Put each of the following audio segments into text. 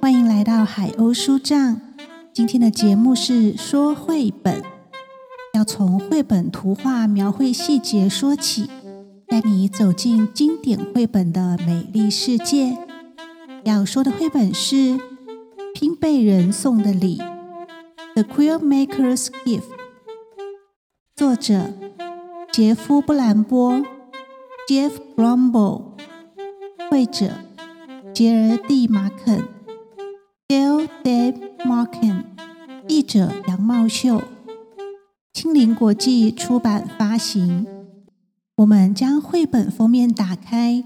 欢迎来到海鸥书帐。今天的节目是说绘本，要从绘本图画描绘细节说起，带你走进经典绘本的美丽世界。要说的绘本是《拼贝人送的礼》（The Quill Maker's Gift），作者杰夫·布兰波 （Jeff Brumble），绘者杰尔蒂·马肯 （Gail De Marken），译者杨茂秀，青林国际出版发行。我们将绘本封面打开。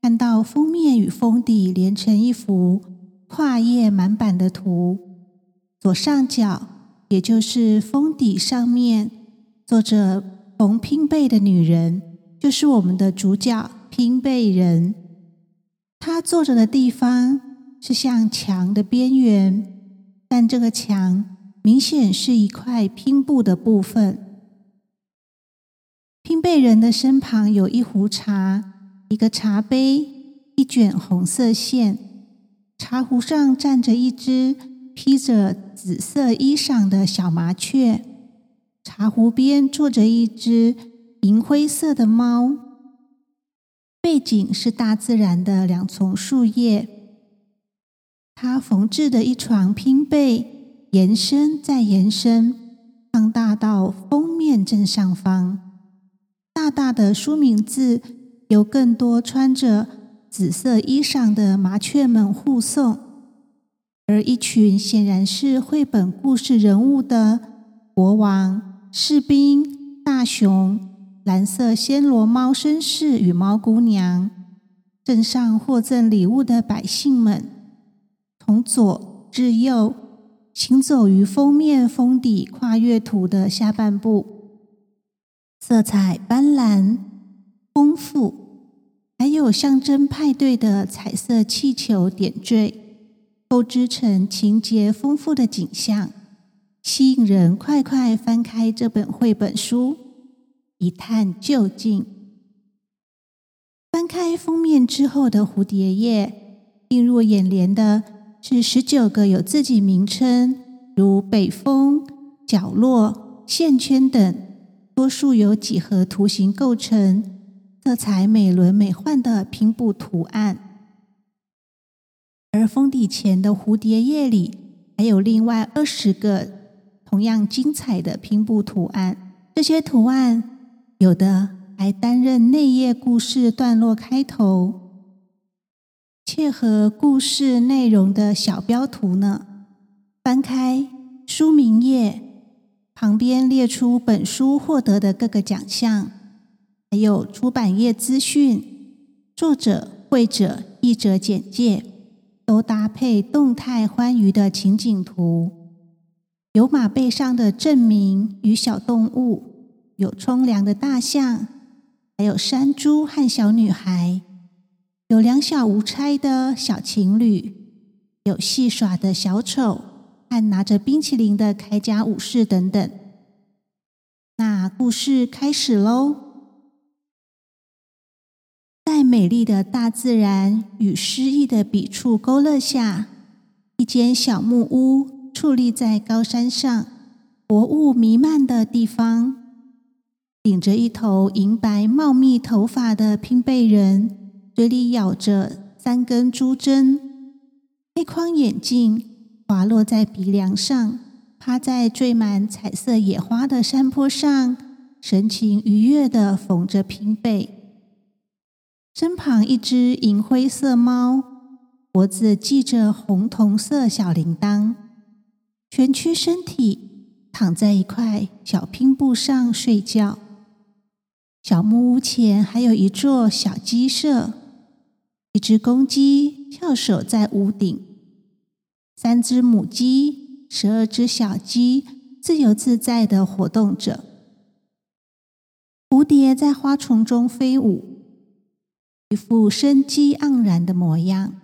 看到封面与封底连成一幅跨页满版的图，左上角也就是封底上面坐着缝拼背的女人，就是我们的主角拼背人。她坐着的地方是像墙的边缘，但这个墙明显是一块拼布的部分。拼贝人的身旁有一壶茶。一个茶杯，一卷红色线，茶壶上站着一只披着紫色衣裳的小麻雀，茶壶边坐着一只银灰色的猫。背景是大自然的两丛树叶。他缝制的一床拼被延伸再延伸，放大到封面正上方，大大的书名字。有更多穿着紫色衣裳的麻雀们护送，而一群显然是绘本故事人物的国王、士兵、大熊、蓝色暹罗猫绅士与猫姑娘，镇上获赠礼物的百姓们，从左至右行走于封面封底跨越图的下半部，色彩斑斓。丰富，还有象征派对的彩色气球点缀，构织成情节丰富的景象，吸引人快快翻开这本绘本书，一探究竟。翻开封面之后的蝴蝶页，映入眼帘的是十九个有自己名称，如北风、角落、线圈等，多数由几何图形构成。色彩美轮美奂的拼布图案，而封底前的蝴蝶页里还有另外二十个同样精彩的拼布图案。这些图案有的还担任内页故事段落开头，切合故事内容的小标图呢。翻开书名页，旁边列出本书获得的各个奖项。还有出版业资讯、作者、绘者、译者简介，都搭配动态欢愉的情景图。有马背上的证明与小动物，有冲凉的大象，还有山猪和小女孩，有两小无猜的小情侣，有戏耍的小丑和拿着冰淇淋的铠甲武士等等。那故事开始喽！在美丽的大自然与诗意的笔触勾勒下，一间小木屋矗立在高山上，薄雾弥漫的地方，顶着一头银白茂密头发的拼背人，嘴里咬着三根珠针，黑框眼镜滑落在鼻梁上，趴在缀满彩色野花的山坡上，神情愉悦的缝着拼背。身旁一只银灰色猫，脖子系着红铜色小铃铛，蜷曲身体躺在一块小拼布上睡觉。小木屋前还有一座小鸡舍，一只公鸡翘首在屋顶，三只母鸡，十二只小鸡自由自在的活动着。蝴蝶在花丛中飞舞。一副生机盎然的模样。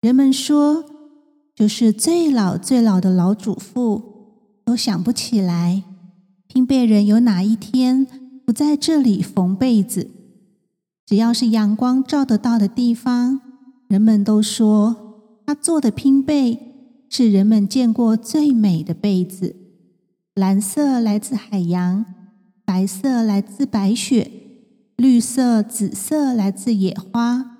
人们说，就是最老最老的老祖父都想不起来，拼贝人有哪一天不在这里缝被子。只要是阳光照得到的地方，人们都说他做的拼被是人们见过最美的被子，蓝色来自海洋，白色来自白雪，绿色、紫色来自野花，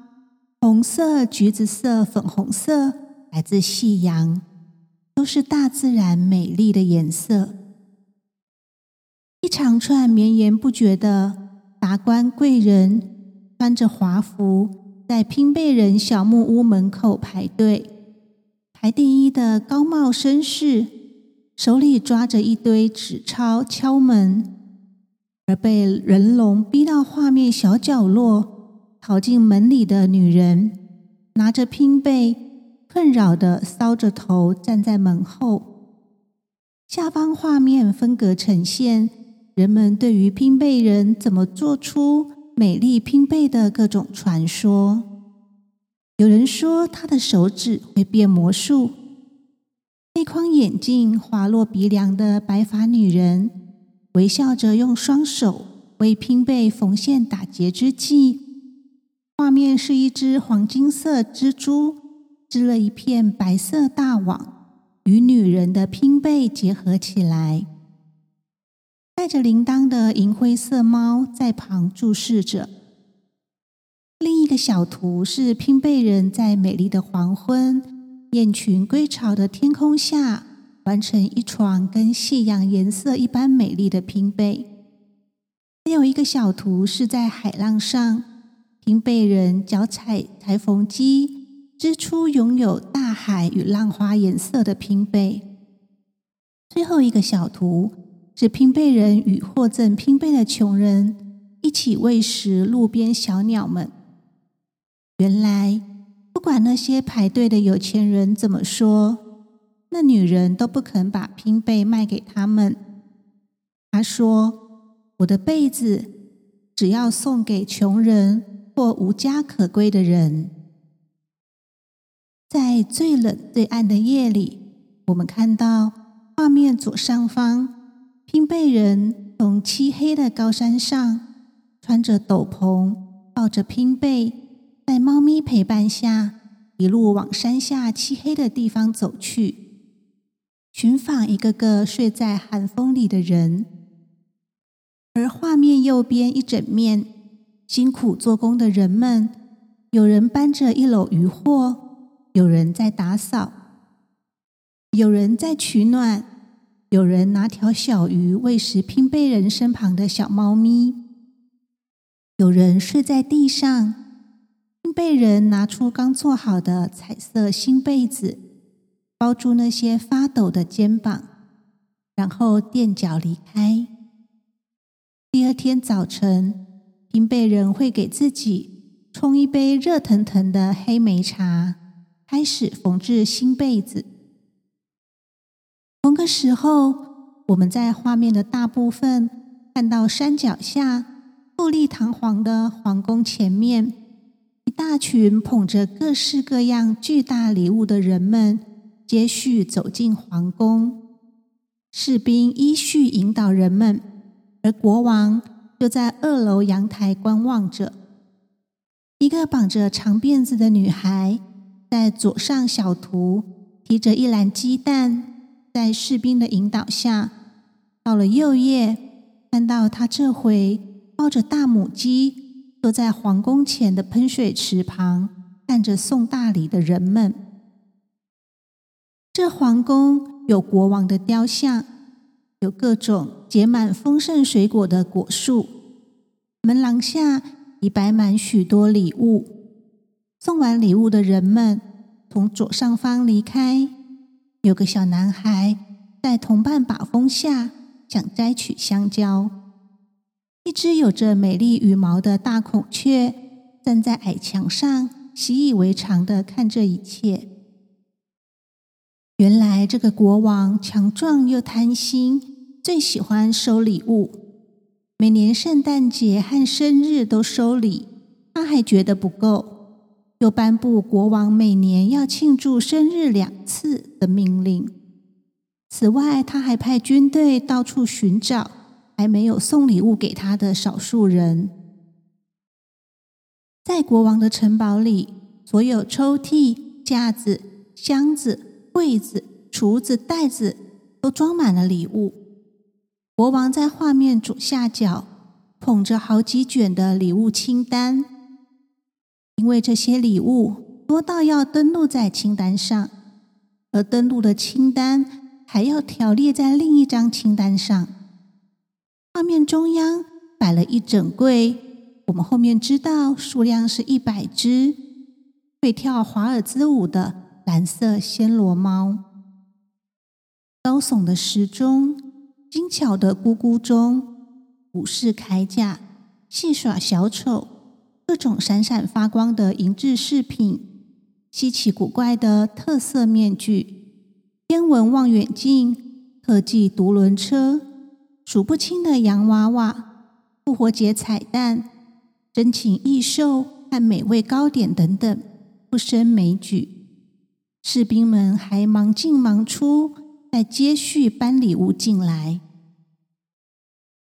红色、橘子色、粉红色来自夕阳，都是大自然美丽的颜色。一长串绵延不绝的达官贵人，穿着华服。在拼贝人小木屋门口排队，排第一的高帽绅士手里抓着一堆纸钞敲门，而被人龙逼到画面小角落跑进门里的女人拿着拼贝，困扰的搔着头站在门后。下方画面分隔呈现人们对于拼贝人怎么做出。美丽拼贝的各种传说。有人说他的手指会变魔术。黑框眼镜、滑落鼻梁的白发女人，微笑着用双手为拼贝缝线打结之际，画面是一只黄金色蜘蛛织了一片白色大网，与女人的拼贝结合起来。带着铃铛的银灰色猫在旁注视着。另一个小图是拼贝人在美丽的黄昏、雁群归巢的天空下，完成一床跟夕阳颜色一般美丽的拼贝。还有一个小图是在海浪上，拼贝人脚踩裁缝机，织出拥有大海与浪花颜色的拼贝。最后一个小图。是拼被人与获赠拼贝的穷人一起喂食路边小鸟们。原来，不管那些排队的有钱人怎么说，那女人都不肯把拼贝卖给他们。她说：“我的被子只要送给穷人或无家可归的人。”在最冷最暗的夜里，我们看到画面左上方。拼背人从漆黑的高山上，穿着斗篷，抱着拼背，在猫咪陪伴下，一路往山下漆黑的地方走去，寻访一个个睡在寒风里的人。而画面右边一整面，辛苦做工的人们，有人搬着一篓渔货，有人在打扫，有人在取暖。有人拿条小鱼喂食拼背人身旁的小猫咪，有人睡在地上，拼背人拿出刚做好的彩色新被子，包住那些发抖的肩膀，然后垫脚离开。第二天早晨，拼背人会给自己冲一杯热腾腾的黑莓茶，开始缝制新被子。同个时候，我们在画面的大部分看到山脚下富丽堂皇的皇宫前面，一大群捧着各式各样巨大礼物的人们接续走进皇宫，士兵依序引导人们，而国王就在二楼阳台观望着。一个绑着长辫子的女孩在左上小图提着一篮鸡蛋。在士兵的引导下，到了右夜，看到他这回抱着大母鸡，坐在皇宫前的喷水池旁，看着送大礼的人们。这皇宫有国王的雕像，有各种结满丰盛水果的果树，门廊下已摆满许多礼物。送完礼物的人们从左上方离开。有个小男孩在同伴把风下想摘取香蕉。一只有着美丽羽毛的大孔雀站在矮墙上，习以为常的看这一切。原来这个国王强壮又贪心，最喜欢收礼物。每年圣诞节和生日都收礼，他还觉得不够。又颁布国王每年要庆祝生日两次的命令。此外，他还派军队到处寻找还没有送礼物给他的少数人。在国王的城堡里，所有抽屉、架子、箱子、柜子、橱子、袋子都装满了礼物。国王在画面左下角捧着好几卷的礼物清单，因为这些礼物多到要登录在清单上，而登录的清单还要条列在另一张清单上。画面中央摆了一整柜，我们后面知道数量是一百只会跳华尔兹舞的蓝色暹罗猫，高耸的时钟。精巧的咕咕钟，武士铠甲，戏耍小丑，各种闪闪发光的银质饰品，稀奇古怪的特色面具，天文望远镜，特技独轮车，数不清的洋娃娃，复活节彩蛋，真情异兽和美味糕点等等，不胜枚举。士兵们还忙进忙出。在接续搬礼物进来，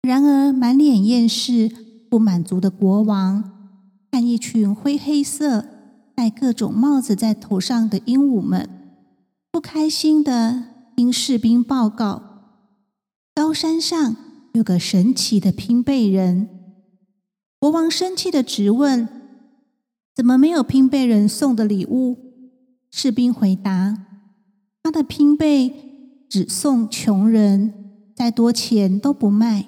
然而满脸厌世、不满足的国王，看一群灰黑色、戴各种帽子在头上的鹦鹉们，不开心的听士兵报告：高山上有个神奇的拼背人。国王生气的直问：“怎么没有拼背人送的礼物？”士兵回答：“他的拼背。”只送穷人，再多钱都不卖。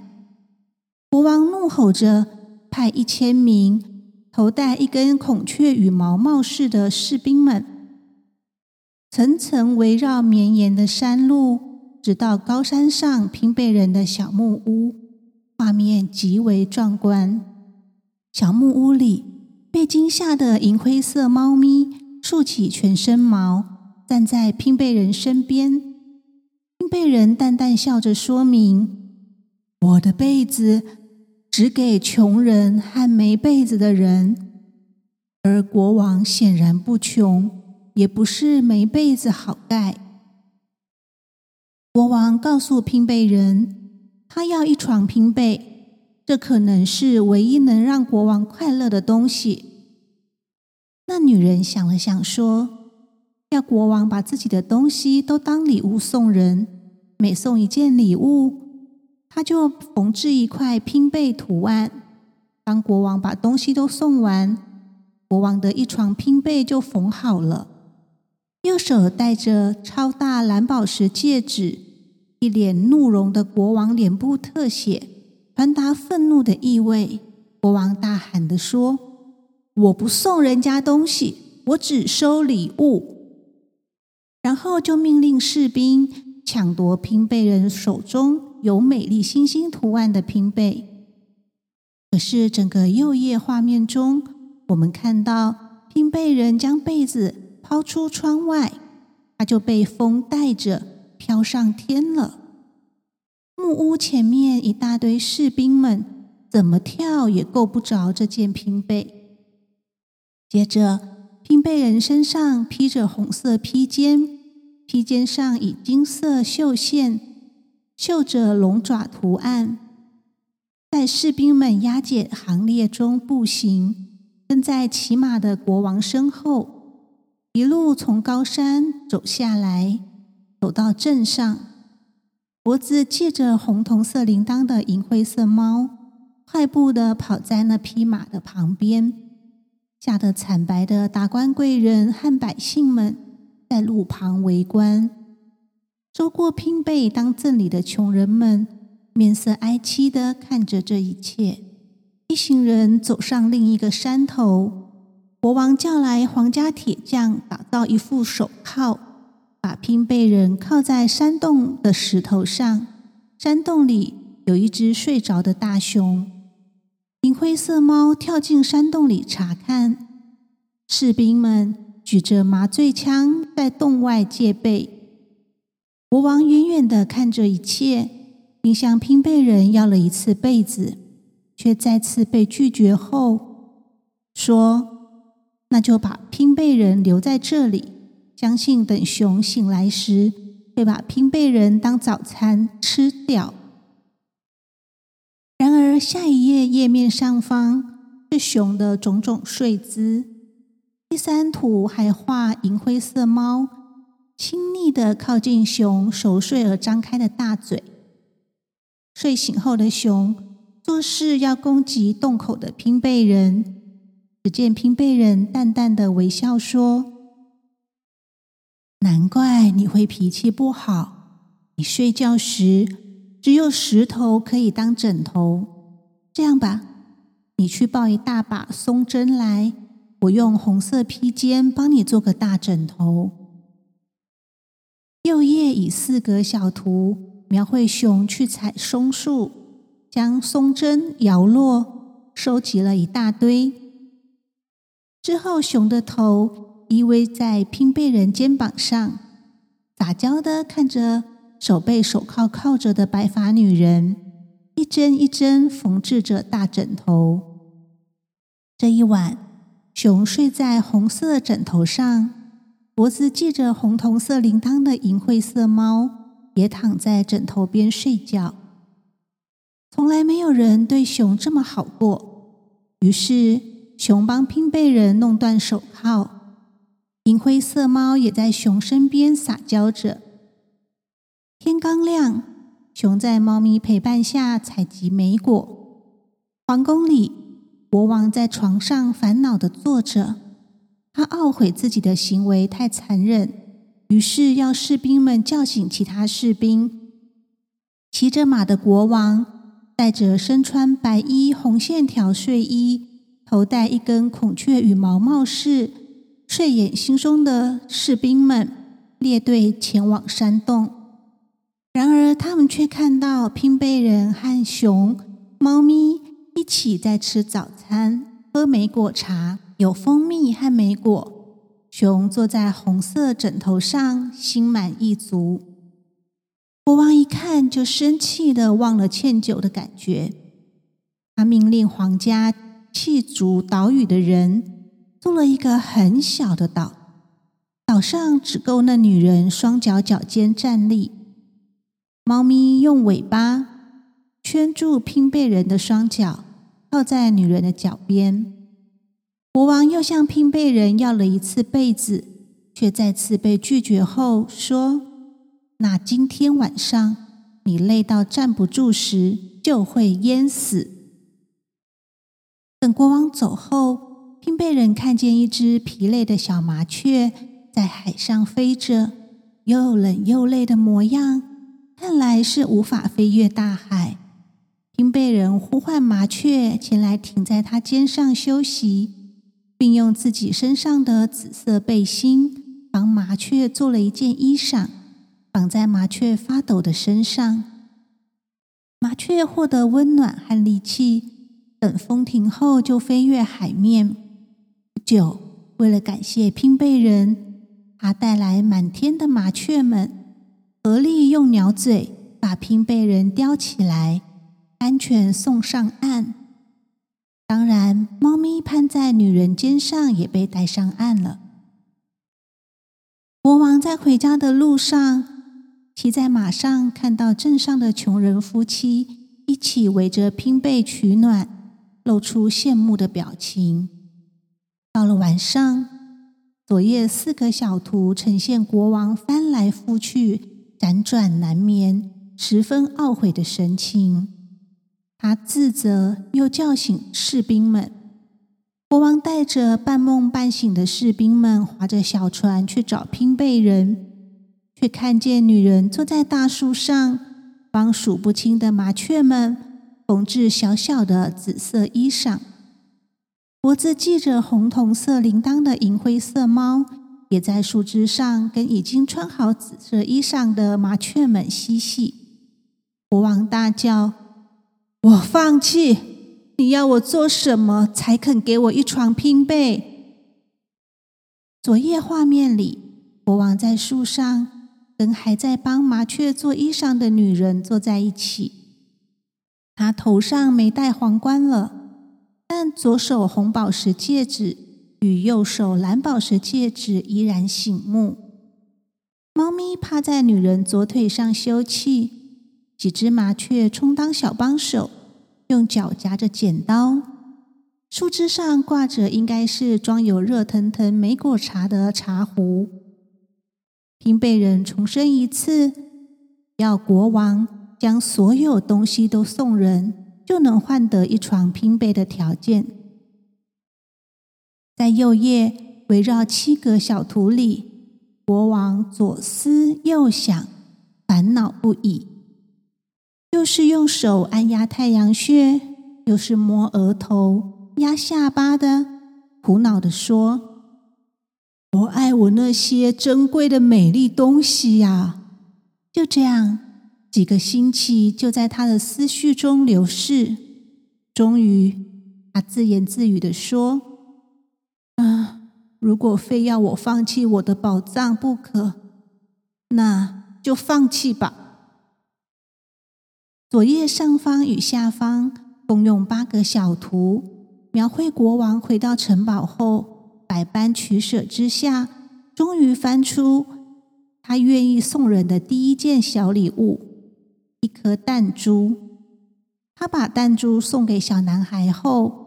国王怒吼着，派一千名头戴一根孔雀羽毛帽饰的士兵们，层层围绕绵延的山路，直到高山上拼背人的小木屋。画面极为壮观。小木屋里，被惊吓的银灰色猫咪竖起全身毛，站在拼背人身边。被人淡淡笑着说明：“我的被子只给穷人和没被子的人，而国王显然不穷，也不是没被子好盖。”国王告诉拼被人：“他要一床拼被，这可能是唯一能让国王快乐的东西。”那女人想了想说：“要国王把自己的东西都当礼物送人。”每送一件礼物，他就缝制一块拼贝图案。当国王把东西都送完，国王的一床拼被就缝好了。右手戴着超大蓝宝石戒指，一脸怒容的国王脸部特写，传达愤怒的意味。国王大喊的说：“我不送人家东西，我只收礼物。”然后就命令士兵。抢夺拼被人手中有美丽星星图案的拼被，可是整个右页画面中，我们看到拼被人将被子抛出窗外，他就被风带着飘上天了。木屋前面一大堆士兵们，怎么跳也够不着这件拼被。接着，拼被人身上披着红色披肩。披肩上以金色绣线绣着龙爪图案，在士兵们押解行列中步行，跟在骑马的国王身后，一路从高山走下来，走到镇上。脖子系着红铜色铃铛的银灰色猫，快步的跑在那匹马的旁边，吓得惨白的达官贵人和百姓们。在路旁围观，收过拼贝当赠礼的穷人们面色哀戚的看着这一切。一行人走上另一个山头，国王叫来皇家铁匠打造一副手铐，把拼贝人铐在山洞的石头上。山洞里有一只睡着的大熊，银灰色猫跳进山洞里查看。士兵们。举着麻醉枪在洞外戒备，国王远远的看着一切，并向拼被人要了一次被子，却再次被拒绝后说：“那就把拼被人留在这里，相信等熊醒来时，会把拼被人当早餐吃掉。”然而，下一页页面上方是熊的种种睡姿。第三图还画银灰色猫亲昵的靠近熊熟睡而张开的大嘴。睡醒后的熊做事要攻击洞口的拼背人，只见拼背人淡淡的微笑说：“难怪你会脾气不好，你睡觉时只有石头可以当枕头。这样吧，你去抱一大把松针来。”我用红色披肩帮你做个大枕头。右页以四格小图描绘熊去采松树，将松针摇落，收集了一大堆。之后，熊的头依偎在拼背人肩膀上，撒娇的看着手被手铐铐着的白发女人，一针一针缝制着大枕头。这一晚。熊睡在红色枕头上，脖子系着红铜色铃铛的银灰色猫也躺在枕头边睡觉。从来没有人对熊这么好过。于是，熊帮拼贝人弄断手铐，银灰色猫也在熊身边撒娇着。天刚亮，熊在猫咪陪伴下采集莓果。皇宫里。国王在床上烦恼的坐着，他懊悔自己的行为太残忍，于是要士兵们叫醒其他士兵。骑着马的国王带着身穿白衣红线条睡衣、头戴一根孔雀羽毛帽饰、睡眼惺忪的士兵们列队前往山洞。然而，他们却看到拼贝人和熊、猫咪。一起在吃早餐，喝莓果茶，有蜂蜜和莓果。熊坐在红色枕头上，心满意足。国王一看就生气的忘了歉酒的感觉，他命令皇家弃逐岛屿的人，做了一个很小的岛，岛上只够那女人双脚脚尖站立。猫咪用尾巴圈住拼背人的双脚。靠在女人的脚边，国王又向拼被人要了一次被子，却再次被拒绝后说：“那今天晚上你累到站不住时，就会淹死。”等国王走后，拼被人看见一只疲累的小麻雀在海上飞着，又冷又累的模样，看来是无法飞越大海。拼被人呼唤麻雀前来停在他肩上休息，并用自己身上的紫色背心帮麻雀做了一件衣裳，绑在麻雀发抖的身上。麻雀获得温暖和力气，等风停后就飞越海面。不久，为了感谢拼背人，他带来满天的麻雀们，合力用鸟嘴把拼背人叼起来。安全送上岸。当然，猫咪攀在女人肩上也被带上岸了。国王在回家的路上，骑在马上，看到镇上的穷人夫妻一起围着拼被取暖，露出羡慕的表情。到了晚上，左页四个小图呈现国王翻来覆去、辗转难眠、十分懊悔的神情。他自责，又叫醒士兵们。国王带着半梦半醒的士兵们，划着小船去找拼背人，却看见女人坐在大树上，帮数不清的麻雀们缝制小小的紫色衣裳。脖子系着红铜色铃铛的银灰色猫，也在树枝上跟已经穿好紫色衣裳的麻雀们嬉戏。国王大叫。我放弃！你要我做什么才肯给我一床拼被？昨夜画面里，国王在树上跟还在帮麻雀做衣裳的女人坐在一起。他头上没戴皇冠了，但左手红宝石戒指与右手蓝宝石戒指依然醒目。猫咪趴在女人左腿上休憩。几只麻雀充当小帮手，用脚夹着剪刀。树枝上挂着应该是装有热腾腾莓果茶的茶壶。拼贝人重申一次，要国王将所有东西都送人，就能换得一床拼被的条件。在右夜围绕七个小图里，国王左思右想，烦恼不已。又是用手按压太阳穴，又是摸额头、压下巴的，苦恼的说：“我爱我那些珍贵的美丽东西呀！”就这样，几个星期就在他的思绪中流逝。终于，他自言自语的说。啊！如果非要我放弃我的宝藏不可，那就放弃吧。左页上方与下方共用八个小图，描绘国王回到城堡后，百般取舍之下，终于翻出他愿意送人的第一件小礼物——一颗弹珠。他把弹珠送给小男孩后。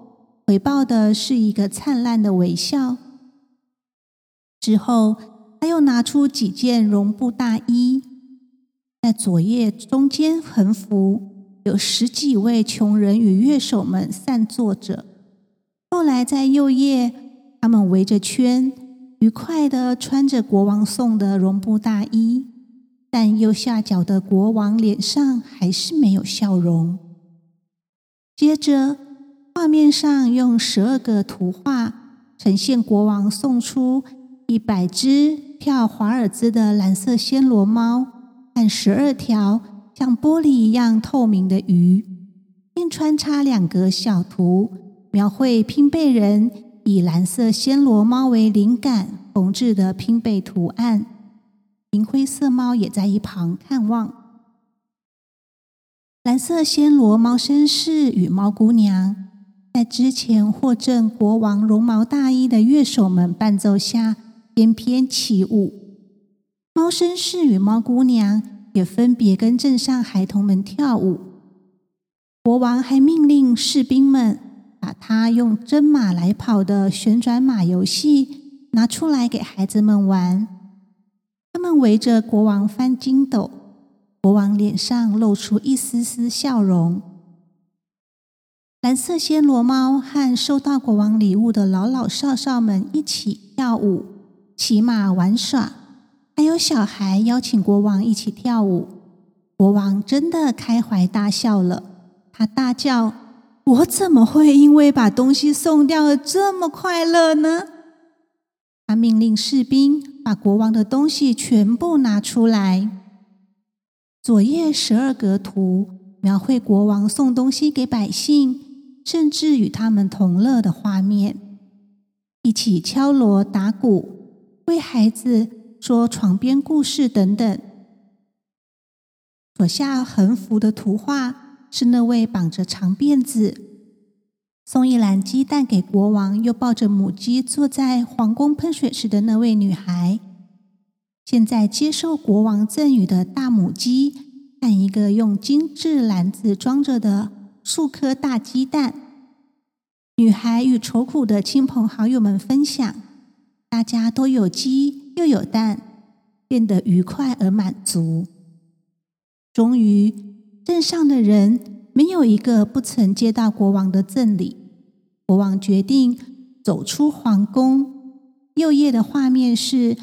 回报的是一个灿烂的微笑。之后，他又拿出几件绒布大衣，在左页中间横幅，有十几位穷人与乐手们散坐着。后来，在右页，他们围着圈，愉快的穿着国王送的绒布大衣，但右下角的国王脸上还是没有笑容。接着。画面上用十二个图画呈现国王送出一百只跳华尔兹的蓝色暹罗猫和十二条像玻璃一样透明的鱼，并穿插两格小图，描绘拼贝人以蓝色暹罗猫为灵感缝制的拼贝图案。银灰色猫也在一旁看望。蓝色暹罗猫绅士与猫姑娘。在之前获赠国王绒毛大衣的乐手们伴奏下翩翩起舞，猫绅士与猫姑娘也分别跟镇上孩童们跳舞。国王还命令士兵们把他用真马来跑的旋转马游戏拿出来给孩子们玩。他们围着国王翻筋斗，国王脸上露出一丝丝笑容。蓝色暹罗猫和收到国王礼物的老老少少们一起跳舞、骑马玩耍，还有小孩邀请国王一起跳舞。国王真的开怀大笑了，他大叫：“我怎么会因为把东西送掉而这么快乐呢？”他命令士兵把国王的东西全部拿出来。左页十二格图描绘国王送东西给百姓。甚至与他们同乐的画面，一起敲锣打鼓，为孩子说床边故事等等。左下横幅的图画是那位绑着长辫子、送一篮鸡蛋给国王，又抱着母鸡坐在皇宫喷水池的那位女孩。现在接受国王赠予的大母鸡和一个用精致篮子装着的。数颗大鸡蛋，女孩与愁苦的亲朋好友们分享，大家都有鸡又有蛋，变得愉快而满足。终于，镇上的人没有一个不曾接到国王的赠礼。国王决定走出皇宫。右页的画面是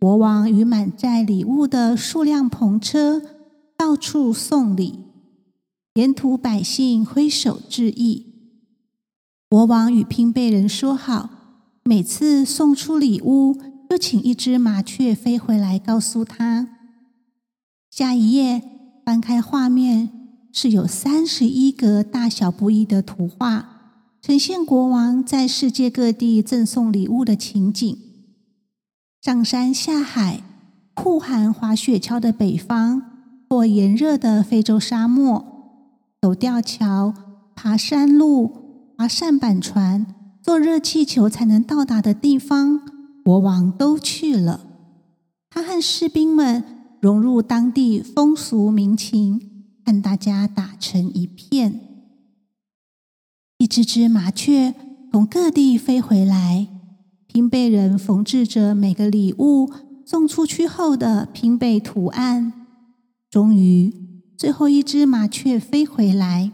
国王与满载礼物的数辆篷车到处送礼。沿途百姓挥手致意。国王与拼贝人说好，每次送出礼物，就请一只麻雀飞回来告诉他。下一页翻开画面，是有三十一格大小不一的图画，呈现国王在世界各地赠送礼物的情景：上山下海，酷寒滑雪橇的北方，或炎热的非洲沙漠。走吊桥、爬山路、划扇板船、坐热气球才能到达的地方，国王都去了。他和士兵们融入当地风俗民情，和大家打成一片。一只只麻雀从各地飞回来，拼贝人缝制着每个礼物送出去后的拼贝图案。终于，最后一只麻雀飞回来，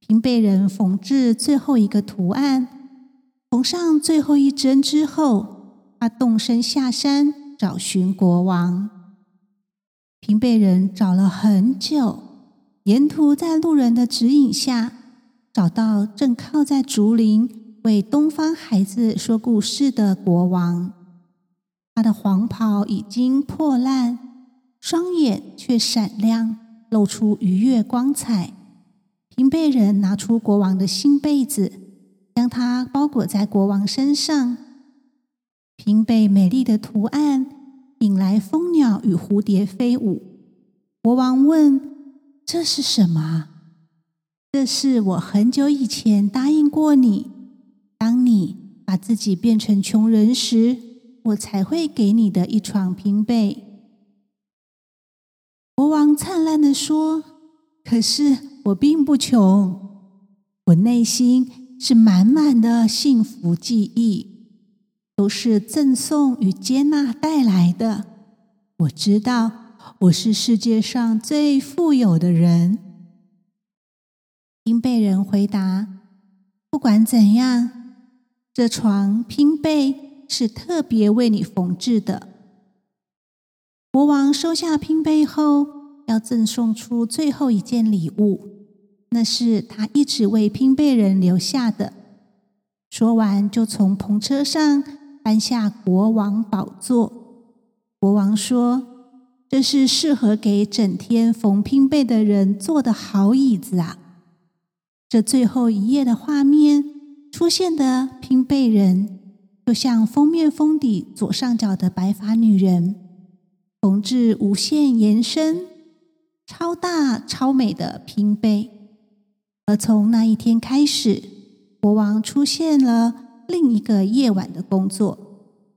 拼贝人缝制最后一个图案，缝上最后一针之后，他动身下山找寻国王。平贝人找了很久，沿途在路人的指引下，找到正靠在竹林为东方孩子说故事的国王。他的黄袍已经破烂，双眼却闪亮，露出愉悦光彩。平贝人拿出国王的新被子，将它包裹在国王身上。平背美丽的图案。引来蜂鸟与蝴蝶飞舞。国王问：“这是什么？”“这是我很久以前答应过你，当你把自己变成穷人时，我才会给你的一床平被。”国王灿烂的说：“可是我并不穷，我内心是满满的幸福记忆。”都是赠送与接纳带来的。我知道我是世界上最富有的人。拼被人回答：“不管怎样，这床拼被是特别为你缝制的。”国王收下拼被后，要赠送出最后一件礼物，那是他一直为拼被人留下的。说完，就从篷车上。搬下国王宝座，国王说：“这是适合给整天缝拼被的人坐的好椅子啊！”这最后一页的画面出现的拼被人，就像封面封底左上角的白发女人，缝制无限延伸、超大超美的拼被。而从那一天开始，国王出现了。另一个夜晚的工作，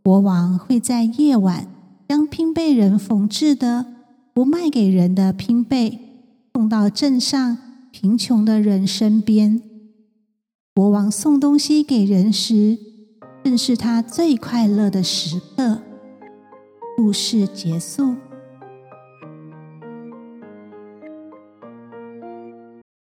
国王会在夜晚将拼被人缝制的不卖给人的拼被送到镇上贫穷的人身边。国王送东西给人时，正是他最快乐的时刻。故事结束。